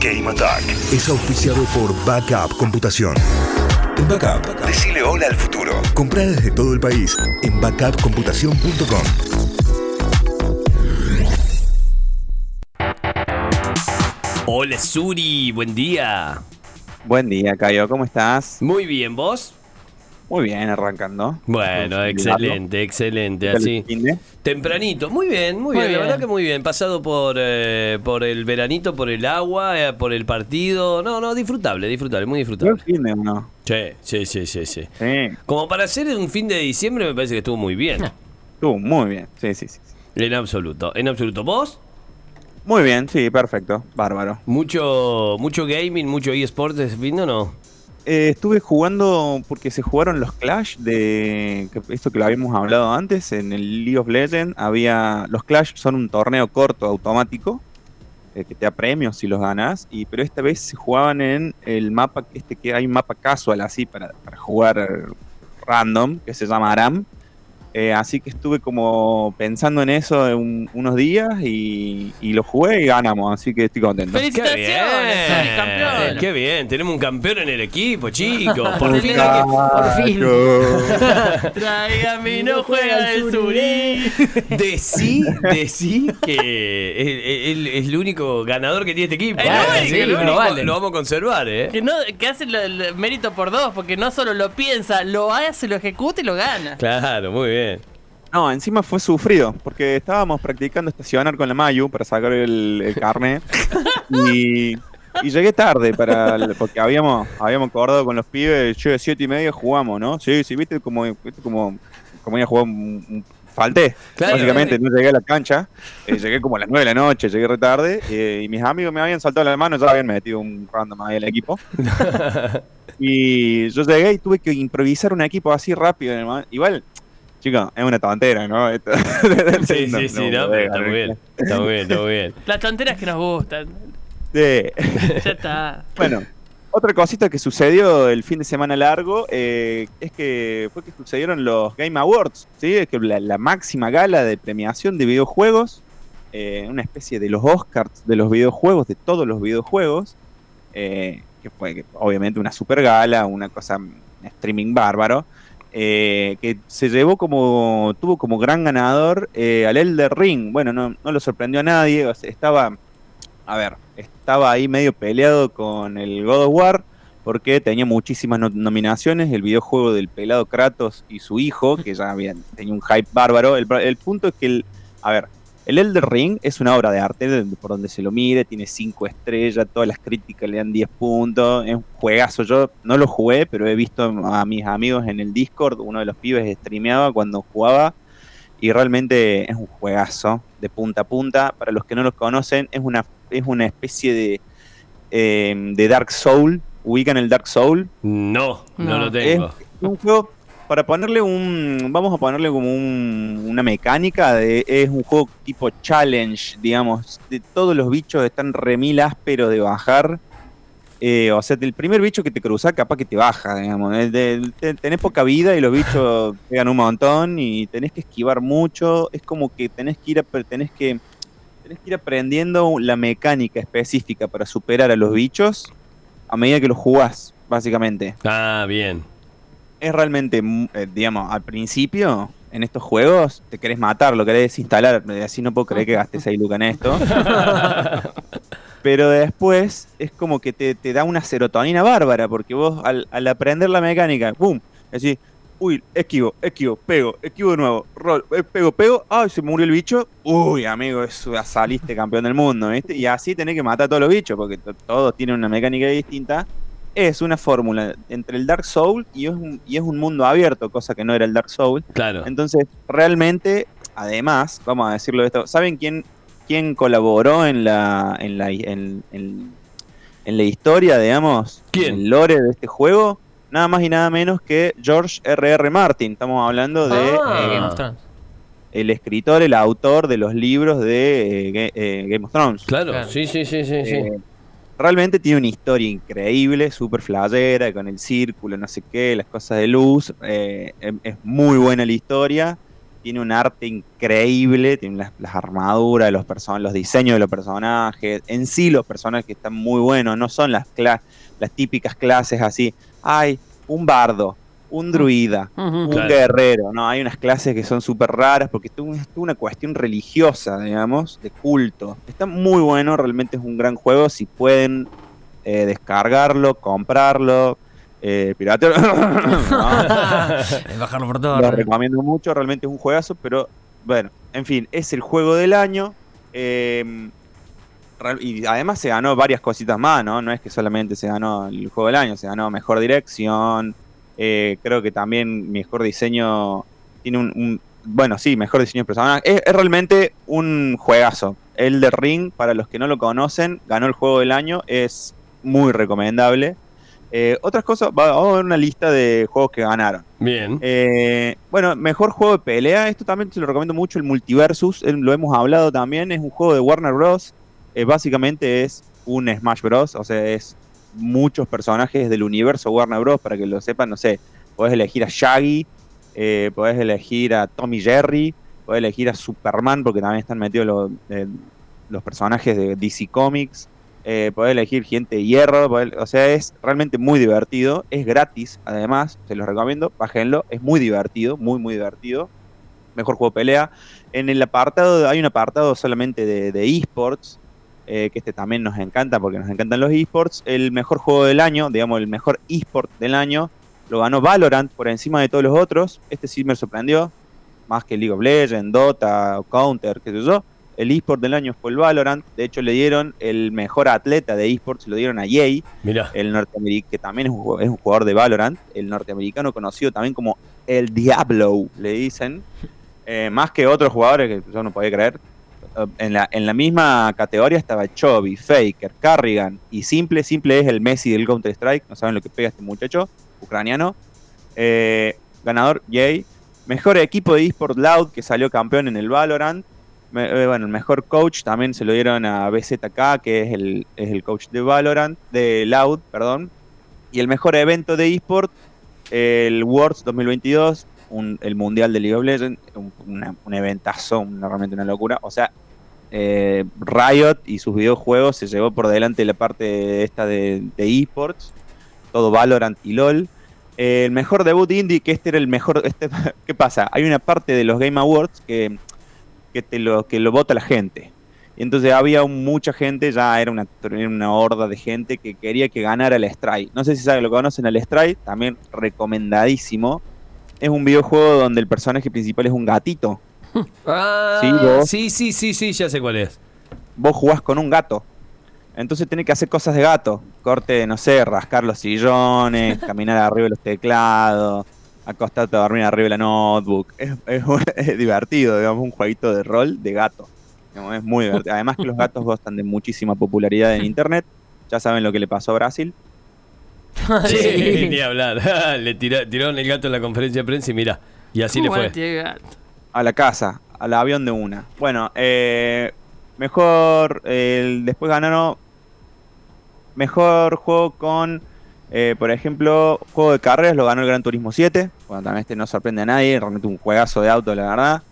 Game Attack es auspiciado por Backup Computación. En Backup, decile hola al futuro. Comprá desde todo el país en backupcomputación.com. Hola Suri, buen día. Buen día, Cayo, ¿cómo estás? Muy bien, ¿vos? Muy bien, arrancando. Bueno, excelente, excelente. Así. Tempranito, muy bien, muy, bien. La verdad que muy bien. Pasado por, eh, por el veranito, por el agua, eh, por el partido. No, no, disfrutable, disfrutable, muy disfrutable. Buen fin de uno. Sí, sí, sí, sí, Como para hacer un fin de diciembre me parece que estuvo muy bien. Estuvo muy bien, sí, sí, sí. En absoluto, en absoluto. ¿Vos? Muy bien, sí, perfecto, bárbaro. ¿Mucho, mucho gaming, mucho eSports ese fin o no? Eh, estuve jugando porque se jugaron los Clash de esto que lo habíamos hablado antes en el League of Legends. Había los Clash son un torneo corto automático eh, que te da premios si los ganas. Y pero esta vez se jugaban en el mapa este que hay un mapa casual así para, para jugar random que se llama Aram eh, así que estuve como pensando en eso unos días y, lo jugué y ganamos, así que estoy contento. ¡Felicitaciones! ¡Qué bien! Campeón. ¡Qué bien! Tenemos un campeón en el equipo, chicos. Por fin. Por fin. Tráigame no juega el Suri. Decí, decí que él, es el único ganador que tiene este equipo. lo, vamos a conservar, ¿eh? Que, no, que hace el mérito por dos, porque no solo lo piensa, lo hace, lo ejecuta y lo gana. Claro, muy bien. No, encima fue sufrido, porque estábamos practicando estacionar con la Mayu para sacar el, el carnet y, llegué tarde para porque habíamos habíamos acordado con los pibes, yo de siete y media jugamos, ¿no? Sí, sí, viste como viste como como iba a jugar un, falté, básicamente no llegué a la cancha, eh, llegué como a las nueve de la noche, llegué re tarde eh, y mis amigos me habían saltado la mano, ya habían metido un random ahí al equipo. y yo llegué y tuve que improvisar un equipo así rápido, igual Chicos, es una tontera, ¿no? sí, sí, sí, no, está muy bien. Está muy bien, está muy bien. Las tonteras que nos gustan. Sí. ya está. Bueno, otra cosita que sucedió el fin de semana largo eh, es que fue que sucedieron los Game Awards, ¿sí? Es que la, máxima gala de premiación de videojuegos, eh, una especie de los Oscars de los videojuegos, de todos los videojuegos, eh, que fue obviamente una super gala, una cosa streaming bárbaro. Eh, que se llevó como, tuvo como gran ganador eh, al Elder Ring. Bueno, no, no lo sorprendió a nadie, estaba, a ver, estaba ahí medio peleado con el God of War, porque tenía muchísimas nominaciones, el videojuego del pelado Kratos y su hijo, que ya habían, tenía un hype bárbaro. El, el punto es que, el, a ver, el Elder Ring es una obra de arte por donde se lo mire, tiene 5 estrellas, todas las críticas le dan 10 puntos, es un juegazo. Yo no lo jugué, pero he visto a mis amigos en el Discord, uno de los pibes streameaba cuando jugaba y realmente es un juegazo de punta a punta. Para los que no lo conocen, es una, es una especie de, eh, de Dark Soul. ¿Ubican el Dark Soul? No, no, lo tengo. Es un juego para ponerle un, vamos a ponerle como una mecánica de, es un juego tipo challenge, digamos, de todos los bichos están remil ásperos de bajar. Eh, o sea, el primer bicho que te cruza, capaz que te baja, digamos. tenés poca vida y los bichos pegan un montón y tenés que esquivar mucho. Es como que tenés que ir, tenés que, tenés que ir aprendiendo la mecánica específica para superar a los bichos a medida que los jugás, básicamente. Ah, bien es realmente, mm, eh, digamos, al principio, en estos juegos, te querés matar, lo querés desinstalar, así no puedo creer que gastes ahí Luca en esto. Pero después es como que te, da una serotonina bárbara, porque vos al, aprender la mecánica, ¡pum! Decís, uy, esquivo, esquivo, pego, esquivo de nuevo, rol, eh, pego, pego, ay, se murió el bicho, uy, amigo, eso, ya saliste campeón del mundo, ¿viste? Y así tenés que matar a todos los bichos, porque todos tienen una mecánica distinta es una fórmula entre el Dark Soul y es, un, y es un mundo abierto, cosa que no era el Dark Soul. Claro. Entonces, realmente, además, vamos a decirlo de esto, ¿saben quién, quién colaboró en la, en la, en, la historia, digamos? ¿Quién? En el lore de este juego. Nada más y nada menos que George R.R. R. Martin. Estamos hablando de ah. eh, el escritor, el autor de los libros de eh, eh, Game of Thrones. Claro, sí, sí, sí, sí. sí realmente tiene una historia increíble, súper flayera, con el círculo, no sé qué, las cosas de luz. Eh, em, es muy buena la historia. tiene un arte increíble, tiene las, armaduras, los, los diseños de los personajes, en sí los personajes están muy buenos, no son las, las típicas clases así, hay un bardo, un druida, un guerrero, no, hay unas clases que son súper raras porque es una cuestión religiosa, digamos, de culto. Está muy bueno, realmente es un gran juego, si pueden eh, descargarlo, comprarlo, eh, Bajarlo por todo. Lo recomiendo mucho, realmente es un juegazo, pero bueno, en fin, es el juego del año. Eh, y además se ganó varias cositas más, ¿no? No es que solamente se ganó el juego del año, se ganó mejor dirección. Eh, creo que también mejor diseño tiene un, bueno, sí, mejor diseño de personajes. Es, es, realmente un juegazo. El de Ring, para los que no lo conocen, ganó el juego del año, es muy recomendable. Eh, otras cosas, vamos a ver una lista de juegos que ganaron. Bien. Eh, bueno, mejor juego de pelea. Esto también se lo recomiendo mucho, el Multiversus. Lo hemos hablado también. Es un juego de Warner Bros. Eh, básicamente es un Smash Bros. O sea, es muchos personajes del universo Warner Bros. Para que lo sepan, no sé. Podés elegir a Shaggy, podés elegir a Tommy Jerry, podés elegir a Superman, porque también están metidos los, los personajes de DC Comics eh, elegir gente de hierro, o sea, es realmente muy divertido, es gratis, además, se los recomiendo, bájenlo, es muy divertido, muy, muy divertido. Mejor juego de pelea. En el apartado, hay un apartado solamente de, esports, eh, que este también nos encanta porque nos encantan los esports. El mejor juego del año, digamos, el mejor esport del año, lo ganó Valorant por encima de todos los otros. Este sí me sorprendió, más que League of Legends, Dota, Counter, qué sé yo. El eSport del año fue el Valorant. De hecho, le dieron el mejor atleta de eSports, lo dieron a Jay, el norteamericano, que también es un, es un, jugador de Valorant, el norteamericano conocido también como el Diablo, le dicen. Eh, más que otros jugadores que yo no podía creer. Eh, en la, en la misma categoría estaba Chovy, Faker, Carrigan y Simple. Simple es el Messi del Counter-Strike. No saben lo que pega este muchacho, ucraniano. Eh, ganador, Jay. Mejor equipo de eSport Loud que salió campeón en el Valorant. Eh, bueno, el mejor coach también se lo dieron a BZK, que es el, es el coach de Valorant, de Loud, perdón. Y el mejor evento de eSport, el Worlds 2022, el Mundial de League of Legends, un, eventazo, realmente una locura. O sea, eh, Riot y sus videojuegos se llevó por delante la parte esta de, eSports, todo Valorant y LOL. el mejor debut indie, que este era el mejor. Este, ¿Qué pasa? Hay una parte de los Game Awards que que, te lo, que lo vota la gente. Y entonces había mucha gente, ya era una, una horda de gente que quería que ganara el Strike. No sé si saben, lo conocen al Strike, también recomendadísimo. Es un videojuego donde el personaje principal es un gatito. Ah, ¿Sí, sí, sí, sí, ya sé cuál es. Vos jugás con un gato. Entonces tenés que hacer cosas de gato. Corte, no sé, rascar los sillones, caminar arriba de los teclados acostarte a dormir arriba de la notebook. Es, es, divertido, digamos, un jueguito de rol de gato. es muy divertido. Además que los gatos gustan de muchísima popularidad en internet. Ya saben lo que le pasó a Brasil. Sí, ni hablar. le tiraron el gato en la conferencia de prensa y mira, y así le fue. A la casa, al avión de una. Bueno, eh, mejor, después ganaron mejor juego con eh, por ejemplo, juego de carreras lo ganó el Gran Turismo 7. Bueno, también este no sorprende a nadie, realmente un juegazo de auto, la verdad.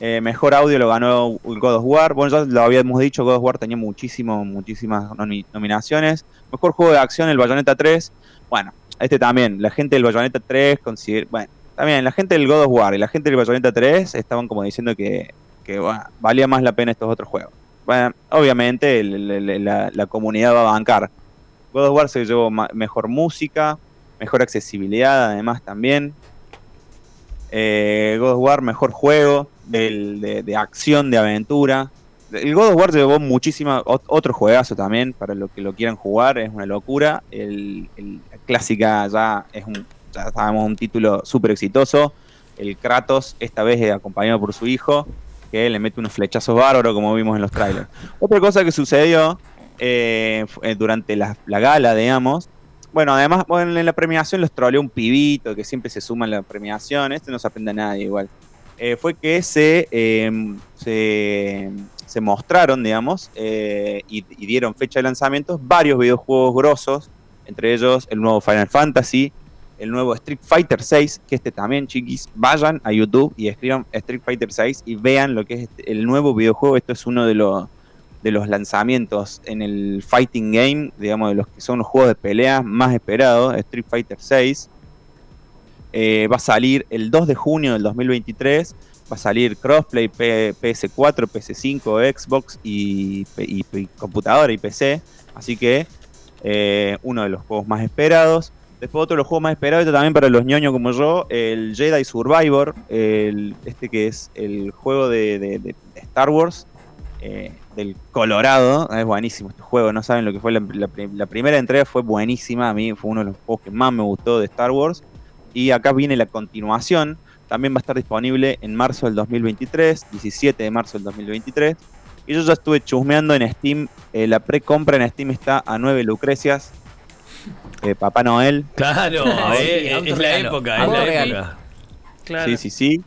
Eh, mejor audio lo ganó el God of War. Bueno, ya lo habíamos dicho, God of War tenía muchísimo, muchísimas nominaciones. Mejor juego de acción, el Bayonetta 3. Bueno, este también, la gente del Bayonetta 3 considera. Bueno, también, la gente del God of War y la gente del Bayonetta 3 estaban como diciendo que, valía más la pena estos otros juegos. Bueno, obviamente la comunidad va a bancar. God of War se llevó mejor música, mejor accesibilidad además también. Eh, God of War mejor juego de, acción, de aventura. El God of War llevó muchísima, otro juegazo también, para los que lo quieran jugar, es una locura. El, la clásica ya es un, ya sabemos, un título súper exitoso. El Kratos, esta vez acompañado por su hijo, que le mete unos flechazos bárbaros como vimos en los trailers. Otra cosa que sucedió eh, eh, durante la, gala, digamos. Bueno, además en la premiación los troleó un pibito que siempre se suma en la premiación, este no se aprende a nadie igual. Eh, fue que se, em, se, mostraron, digamos, y, dieron fecha de lanzamientos varios videojuegos grosos, entre ellos el nuevo Final Fantasy, el nuevo Street Fighter 6, que este también, chiquis, vayan a YouTube y escriban Street Fighter 6 y vean lo que es este, el nuevo videojuego. Esto es uno de los, de los lanzamientos en el fighting game, digamos, de los que son los juegos de pelea más esperados, Street Fighter 6. Eh, va a salir el 2 de junio del 2023. Va a salir crossplay PS4, PS5, Xbox y, computadora y PC. Así que eh, uno de los juegos más esperados. Después otro de los juegos más esperados, también para los ñoños como yo, el Jedi Survivor, este que es el juego de, Star Wars, eh, del Colorado. Es buenísimo este juego, no saben lo que fue la, primera entrega, fue buenísima, a mí fue uno de los juegos que más me gustó de Star Wars. Y acá viene la continuación, también va a estar disponible en marzo del 2023, 17 de marzo del 2023. Y yo ya estuve chusmeando en Steam, eh, la precompra en Steam está a 9 lucrecias, eh, Papá Noel. Claro, eh, es, la época, es la época. Sí, sí, sí.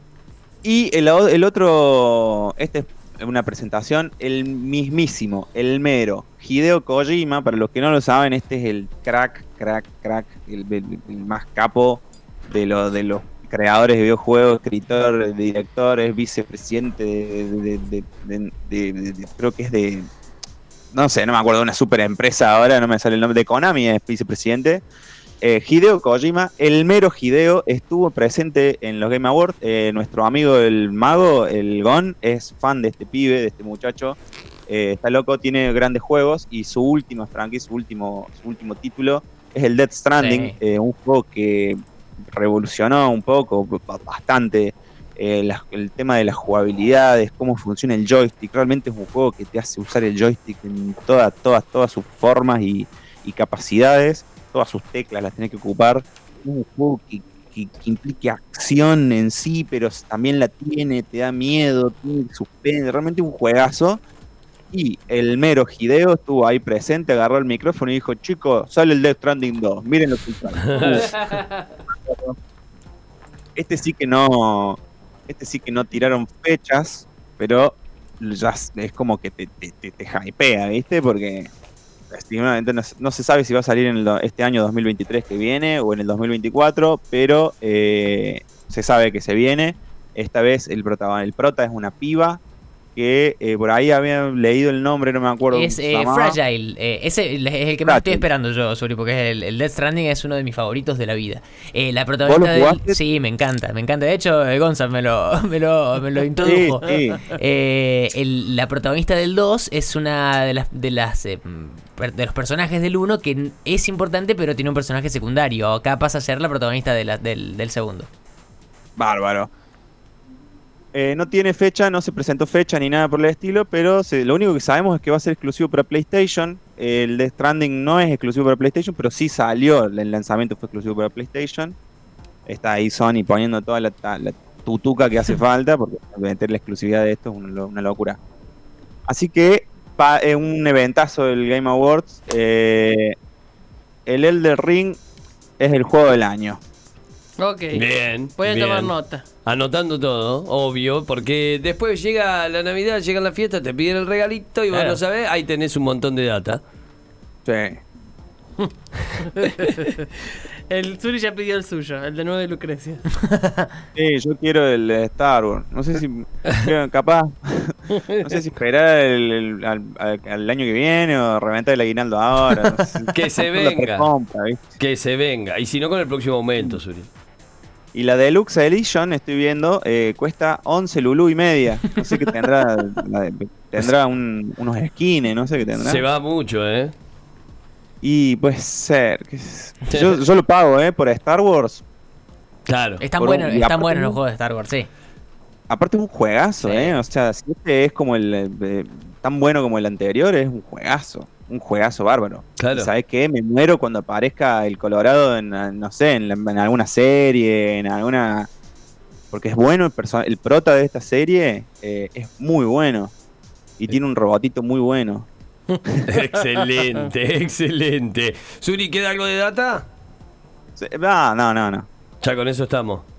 Y el, el otro, este es una presentación, el mismísimo, el mero, Hideo Kojima, para los que no lo saben, este es el crack, crack, crack, el, más capo de, lo, de los creadores de videojuegos, escritor, director, es vicepresidente de, creo que es de no sé, no me acuerdo de una super empresa ahora, no me sale el nombre de Konami, es vicepresidente. Eh, Hideo Kojima, el mero Hideo, estuvo presente en los Game Awards. Eh, nuestro amigo el mago, el Gon, es fan de este pibe, de este muchacho. Eh, está loco, tiene grandes juegos y su último franquicia, su último, su último título es el Dead Stranding, un juego que revolucionó un poco, bastante eh, el tema de las jugabilidades, cómo funciona el joystick. Realmente es un juego que te hace usar el joystick en todas, todas, todas sus formas y, capacidades, todas sus teclas las tenés que ocupar. Un juego que, implique acción en sí, pero también la tiene, te da miedo, tiene suspense, realmente un juegazo. Y el mero Hideo estuvo ahí presente, agarró el micrófono y dijo, chicos, sale el Death Stranding 2, miren lo que Este sí que no, este sí que no tiraron fechas, pero ya es como que te, te, te, hypea, ¿viste? Porque no, se sabe si va a salir en este año 2023 que viene o en el 2024, pero eh, se sabe que se viene. Esta vez el prota, el prota es una piba que eh, por ahí había leído el nombre, no me acuerdo. Es eh, Fragile, eh, ese es el que me estoy esperando yo, Suri, porque el, el, Death Stranding es uno de mis favoritos de la vida. la protagonista Sí, me encanta, me encanta. De hecho, Gonza me lo, me lo, me lo introdujo. la protagonista del 2 es una de las, de las de los personajes del 1 que es importante, pero tiene un personaje secundario. Acá pasa a ser la protagonista de la, del, del segundo. Bárbaro. Eh, no tiene fecha, no se presentó fecha ni nada por el estilo, pero lo único que sabemos es que va a ser exclusivo para PlayStation. El de Stranding no es exclusivo para PlayStation, pero sí salió, el lanzamiento fue exclusivo para PlayStation. Está ahí Sony poniendo toda la, tutuca que hace falta, porque meter la exclusividad de esto es una, locura. Así que, es un eventazo del Game Awards. Eh, el Elder Ring es el juego del año. Ok. Bien. Voy a tomar nota. Anotando todo, obvio, porque después llega la Navidad, llega la fiesta, te piden el regalito y vos no sabés, ahí tenés un montón de data. Sí. el Suri ya pidió el suyo, el de nuevo de Lucrecia. sí, yo quiero el de Star Wars. No sé si. capaz. No sé si esperar el, al, año que viene o reventar el aguinaldo ahora. que se venga. que se venga. Y si no, con el próximo momento, Suri. Y la Deluxe Edition, estoy viendo, eh, cuesta 11 lulú y media. No sé qué tendrá. tendrá unos skins, no sé qué tendrá. Se va mucho, ¿eh? Y puede ser. Yo, yo lo pago, ¿eh? Por Star Wars. Claro. Están buenos, están buenos los juegos de Star Wars, sí. Aparte es un juegazo, ¿eh? O sea, si este es como el. tan bueno como el anterior, es un juegazo un juegazo bárbaro. Claro. ¿Sabes qué? Me muero cuando aparezca el Colorado en, no sé, en, alguna serie, en alguna... Porque es bueno, el, el prota de esta serie eh, es muy bueno. Y tiene un robotito muy bueno. excelente, excelente. Suri, ¿queda algo de data? no, no, no, no. Ya con eso estamos.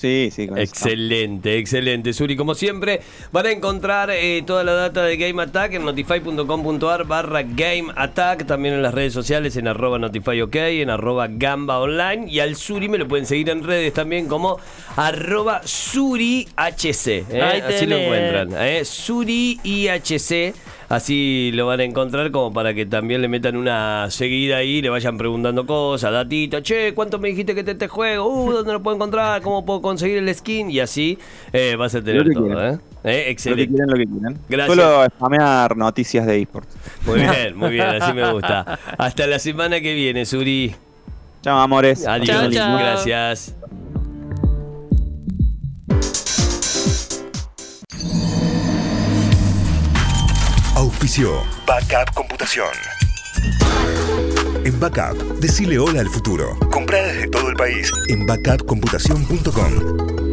Sí, sí. excelente, excelente. Suri, como siempre, van a encontrar eh, toda la data de Game Attack en notify.com.ar barra Game Attack, también en las redes sociales en arroba notifyok, en arroba gamba online y al Suri me lo pueden seguir en redes también como arroba surihc. ¿eh? Así lo encuentran. ¿eh? Suri IHC. Así lo van a encontrar como para que también le metan una seguida ahí, le vayan preguntando cosas, datito, che, ¿cuánto me dijiste que te este juego? Uh, ¿dónde lo puedo encontrar? ¿Cómo puedo conseguir el skin? Y así eh, vas a tener todo, ¿eh? ¿eh? Excelente. Lo que quieran, lo que quieran. Gracias. Solo spamear noticias de esports. Muy bien, muy bien, así me gusta. Hasta la semana que viene, Suri. Chao, amores. Adiós. Gracias. Backup Computación. En Backup, decile hola al futuro. Compra desde todo el país en backupcomputación.com.